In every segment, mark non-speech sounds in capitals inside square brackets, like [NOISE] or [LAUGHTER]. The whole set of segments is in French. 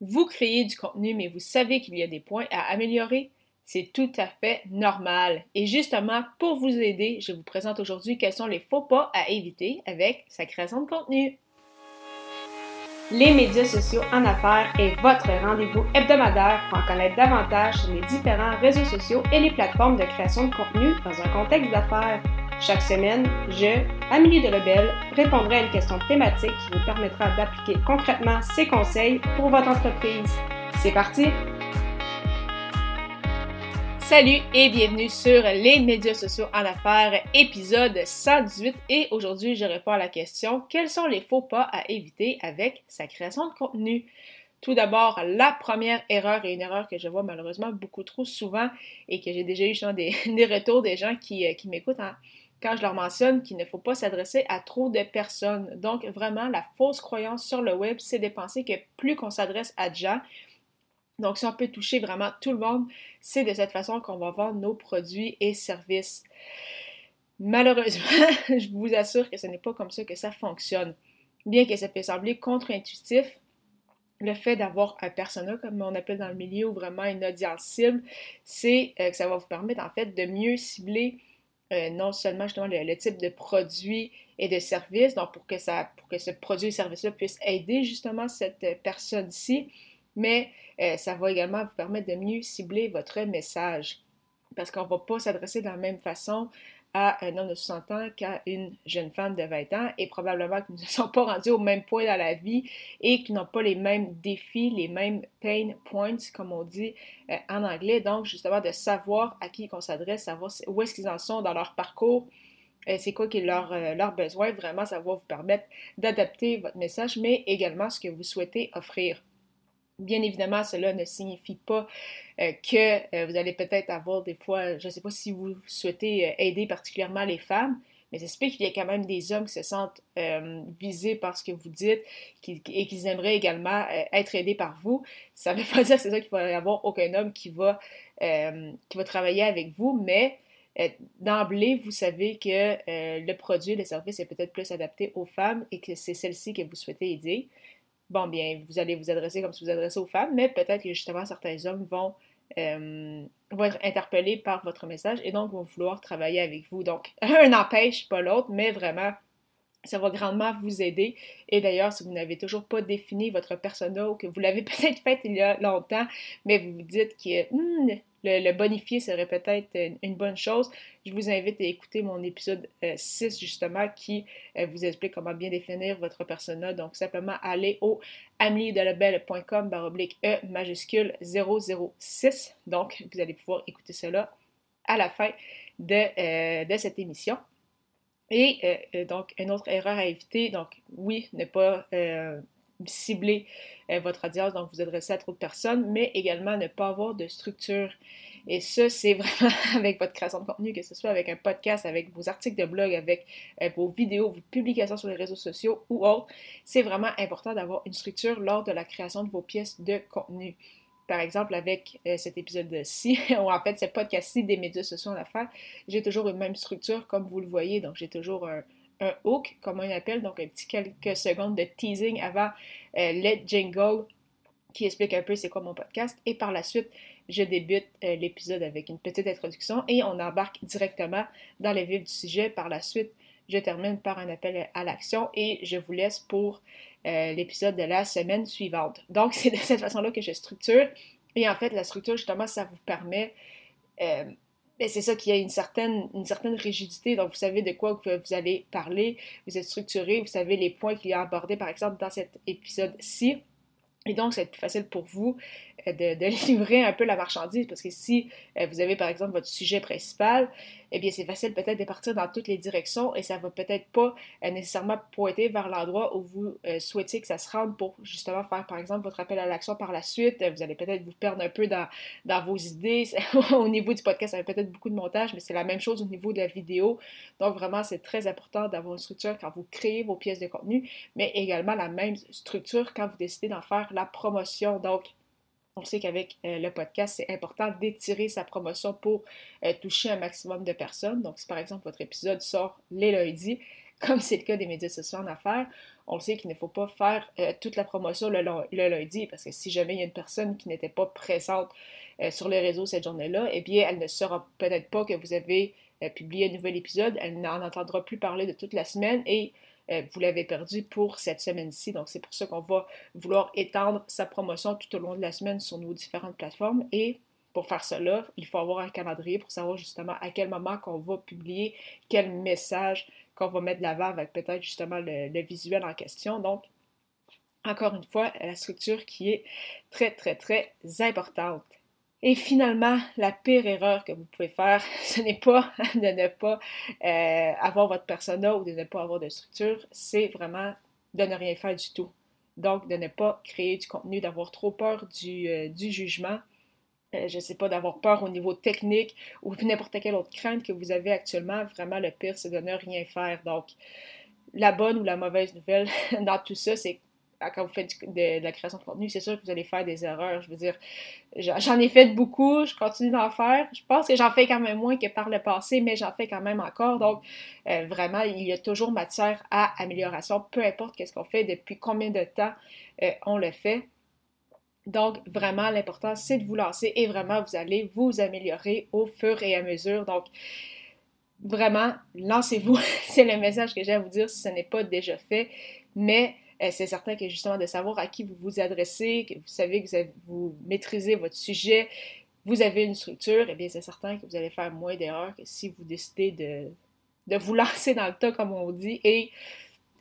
Vous créez du contenu, mais vous savez qu'il y a des points à améliorer. C'est tout à fait normal. Et justement, pour vous aider, je vous présente aujourd'hui quels sont les faux pas à éviter avec sa création de contenu. Les médias sociaux en affaires est votre rendez-vous hebdomadaire pour en connaître davantage sur les différents réseaux sociaux et les plateformes de création de contenu dans un contexte d'affaires. Chaque semaine, je, Amélie de Lebel, répondrai à une question thématique qui vous permettra d'appliquer concrètement ces conseils pour votre entreprise. C'est parti! Salut et bienvenue sur les médias sociaux en affaires, épisode 118. Et aujourd'hui, je réponds à la question quels sont les faux pas à éviter avec sa création de contenu? Tout d'abord, la première erreur et une erreur que je vois malheureusement beaucoup trop souvent et que j'ai déjà eu des, [LAUGHS] des, retours des gens qui, euh, qui m'écoutent en, quand je leur mentionne qu'il ne faut pas s'adresser à trop de personnes. Donc, vraiment, la fausse croyance sur le web, c'est de penser que plus qu'on s'adresse à des gens, donc si on peut toucher vraiment tout le monde, c'est de cette façon qu'on va vendre nos produits et services. Malheureusement, [LAUGHS] je vous assure que ce n'est pas comme ça que ça fonctionne. Bien que ça peut sembler contre-intuitif, le fait d'avoir un persona, comme on appelle dans le milieu, ou vraiment une audience cible, c'est euh, que ça va vous permettre en fait de mieux cibler euh, non seulement justement le, type de produit et de service, donc pour que, ce produit et service-là puisse aider justement cette euh, personne-ci, mais euh, ça va également vous permettre de mieux cibler votre message. Parce qu'on ne va pas s'adresser de la même façon à un homme de 60 ans qu'à une jeune femme de 20 ans et probablement qu'ils ne [LAUGHS] sont pas rendus au même point dans la vie et qu'ils n'ont pas les mêmes défis, les mêmes pain points, comme on dit euh, en anglais. Donc, justement, de savoir à qui on s'adresse, savoir où est-ce qu'ils en sont dans leur parcours, euh, c'est quoi qui est leur, euh, leur besoin, vraiment, ça va vous permettre d'adapter votre message, mais également ce que vous souhaitez offrir. Bien évidemment, cela ne signifie pas euh, que euh, vous allez peut-être avoir des fois, je ne sais pas si vous souhaitez euh, aider particulièrement les femmes, mais ça se qu'il y a quand même des hommes qui se sentent visés par ce que vous dites et qu'ils aimeraient également être aidés par vous. Ça ne veut pas [LAUGHS] dire que c'est ça qu'il va y avoir aucun homme qui va, qui va travailler avec vous, mais d'emblée, vous savez que le produit, le service est peut-être plus adapté aux femmes et que c'est celle-ci que vous souhaitez aider bon, bien, vous allez vous adresser comme si vous adressez aux femmes, mais peut-être que justement certains hommes vont, euh, être interpellés par votre message et donc vont vouloir travailler avec vous. Donc, [LAUGHS] un n'empêche pas l'autre, mais vraiment, ça va grandement vous aider. Et d'ailleurs, si vous n'avez toujours pas défini votre persona ou que vous l'avez [LAUGHS] peut-être fait il y a longtemps, mais vous vous dites que hmm, le, bonifier serait peut-être une, bonne chose, je vous invite à écouter mon épisode 6 euh, justement qui euh, vous explique comment bien définir votre persona. Donc simplement aller au ameliedelabel.com baroblique E majuscule 006. Donc vous allez pouvoir écouter cela à la fin de, euh, de cette émission. Et donc, une autre erreur à éviter, donc oui, ne pas cibler euh, votre audience, donc vous adresser à trop de personnes, mais également ne pas avoir de structure. Et ça, c'est [LAUGHS] vraiment avec votre création de contenu, que ce soit avec un podcast, avec vos articles de blog, avec euh, vos vidéos, vos publications sur les réseaux sociaux ou autres, c'est vraiment important d'avoir une structure lors de la création de vos pièces de contenu. Par exemple, avec euh, cet épisode-ci, [LAUGHS] ou en fait ce podcast-ci des médias sociaux en affaires, j'ai toujours une même structure comme vous le voyez. Donc, j'ai toujours un, un hook, comme on appelle, donc un petit quelques secondes de teasing avant euh, le jingle qui explique un peu c'est quoi mon podcast. Et par la suite, je débute euh, l'épisode avec une petite introduction et on embarque directement dans le vif du sujet. Par la suite, je termine par un appel à l'action et je vous laisse pour euh, l'épisode de la semaine suivante. Donc, [LAUGHS] c'est de cette façon-là que je structure. Et en fait, la structure, justement, ça vous permet ben, c'est ça qui a une certaine, une certaine rigidité. Donc, vous savez de quoi vous allez parler, vous êtes structuré, vous savez les points qu'il y a abordés, par exemple, dans cet épisode-ci. Et donc, c'est plus facile pour vous euh, de, [LAUGHS] livrer un peu la marchandise parce que si euh, vous avez par exemple votre sujet principal, eh bien c'est facile peut-être de partir dans toutes les directions et ça va peut-être pas euh, nécessairement pointer vers l'endroit où vous souhaitez que ça se rende pour justement faire par exemple votre appel à l'action par la suite. Vous allez peut-être vous perdre un peu dans, dans vos idées. [LAUGHS] au niveau du podcast, ça va peut-être beaucoup de montage, mais c'est la même chose au niveau de la vidéo. Donc vraiment, c'est très important d'avoir une structure quand vous créez vos pièces de contenu, mais également la même structure quand vous décidez d'en faire promotion. Donc, on sait qu'avec euh, le podcast, c'est important d'étirer sa promotion pour euh, toucher un maximum de personnes. Donc, si par exemple votre épisode sort les lundis, [LAUGHS] comme c'est le cas des médias sociaux en affaires, on sait qu'il ne faut pas faire euh, toute la promotion le, lundi, parce que si jamais il y a une personne qui n'était pas présente sur les réseaux cette journée-là, eh bien, elle ne saura peut-être pas que vous avez euh, publié un nouvel épisode, elle n'en entendra plus parler de toute la semaine et vous l'avez perdu pour cette semaine-ci. Donc, c'est pour ça qu'on va vouloir étendre sa promotion tout au long de la semaine sur nos différentes plateformes et pour faire cela, il faut avoir un calendrier pour savoir justement à quel moment qu'on va publier quel message qu'on va mettre de l'avant avec peut-être justement le, visuel en question. Donc, encore une fois, la structure qui est très, très, très importante. Et finalement, la pire erreur que vous pouvez faire, [LAUGHS] ce n'est pas [LAUGHS] de ne pas euh, avoir votre persona ou de ne pas avoir de structure, c'est vraiment de ne rien faire du tout. Donc, de ne pas créer du contenu, d'avoir trop peur du, euh, jugement, euh, je ne sais pas, d'avoir peur au niveau technique ou [LAUGHS] n'importe quelle autre crainte que vous avez actuellement, vraiment le pire, c'est de ne rien faire. Donc, la bonne ou la mauvaise nouvelle dans tout ça, c'est quand vous faites de, la création de contenu, c'est sûr que vous allez faire des erreurs. Je veux dire, j'en ai fait beaucoup, je continue d'en faire. Je pense que j'en fais quand même moins que par le passé, mais j'en fais quand même encore. Donc, euh, vraiment, il y a toujours matière à amélioration, peu importe qu'est-ce qu'on fait, depuis combien de temps euh, on le fait. Donc, vraiment, l'important, c'est de vous lancer et vraiment, vous allez vous améliorer au fur et à mesure. Donc, vraiment, lancez-vous. [LAUGHS] c'est le message que j'ai à vous dire si ce n'est pas déjà fait. Mais c'est certain que justement de savoir à qui vous vous adressez, que vous savez que vous, maîtrisez votre sujet, vous avez une structure, eh bien, c'est certain que vous allez faire moins d'erreurs que si vous décidez de, de vous [LAUGHS] lancer dans le tas, comme on dit, et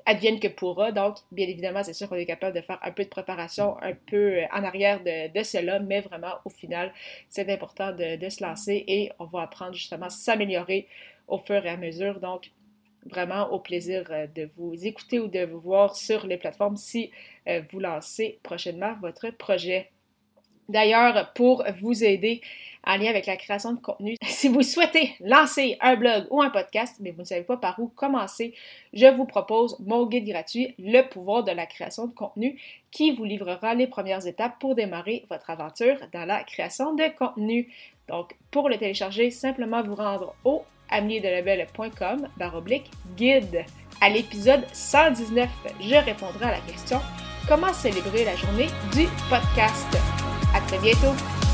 advienne que pourra. Donc, bien évidemment, c'est sûr qu'on est capable de faire un peu de préparation, un peu euh, en arrière de, cela, mais vraiment, au final, c'est important de, se lancer et on va apprendre justement à s'améliorer au fur et à mesure. Donc, vraiment au plaisir euh, de vous écouter ou de vous voir sur les plateformes si euh, vous lancez prochainement votre projet. D'ailleurs, pour vous aider en lien avec la création de contenu. [LAUGHS] Si vous souhaitez lancer un blog ou un podcast, mais vous ne savez pas par où commencer, je vous propose mon guide gratuit, Le pouvoir de la création de contenu, qui vous livrera les premières étapes pour démarrer votre aventure dans la création de contenu. Donc, pour le télécharger, simplement vous rendre au baroblique guide. À l'épisode 119, je répondrai à la question Comment célébrer la journée du podcast? À très bientôt!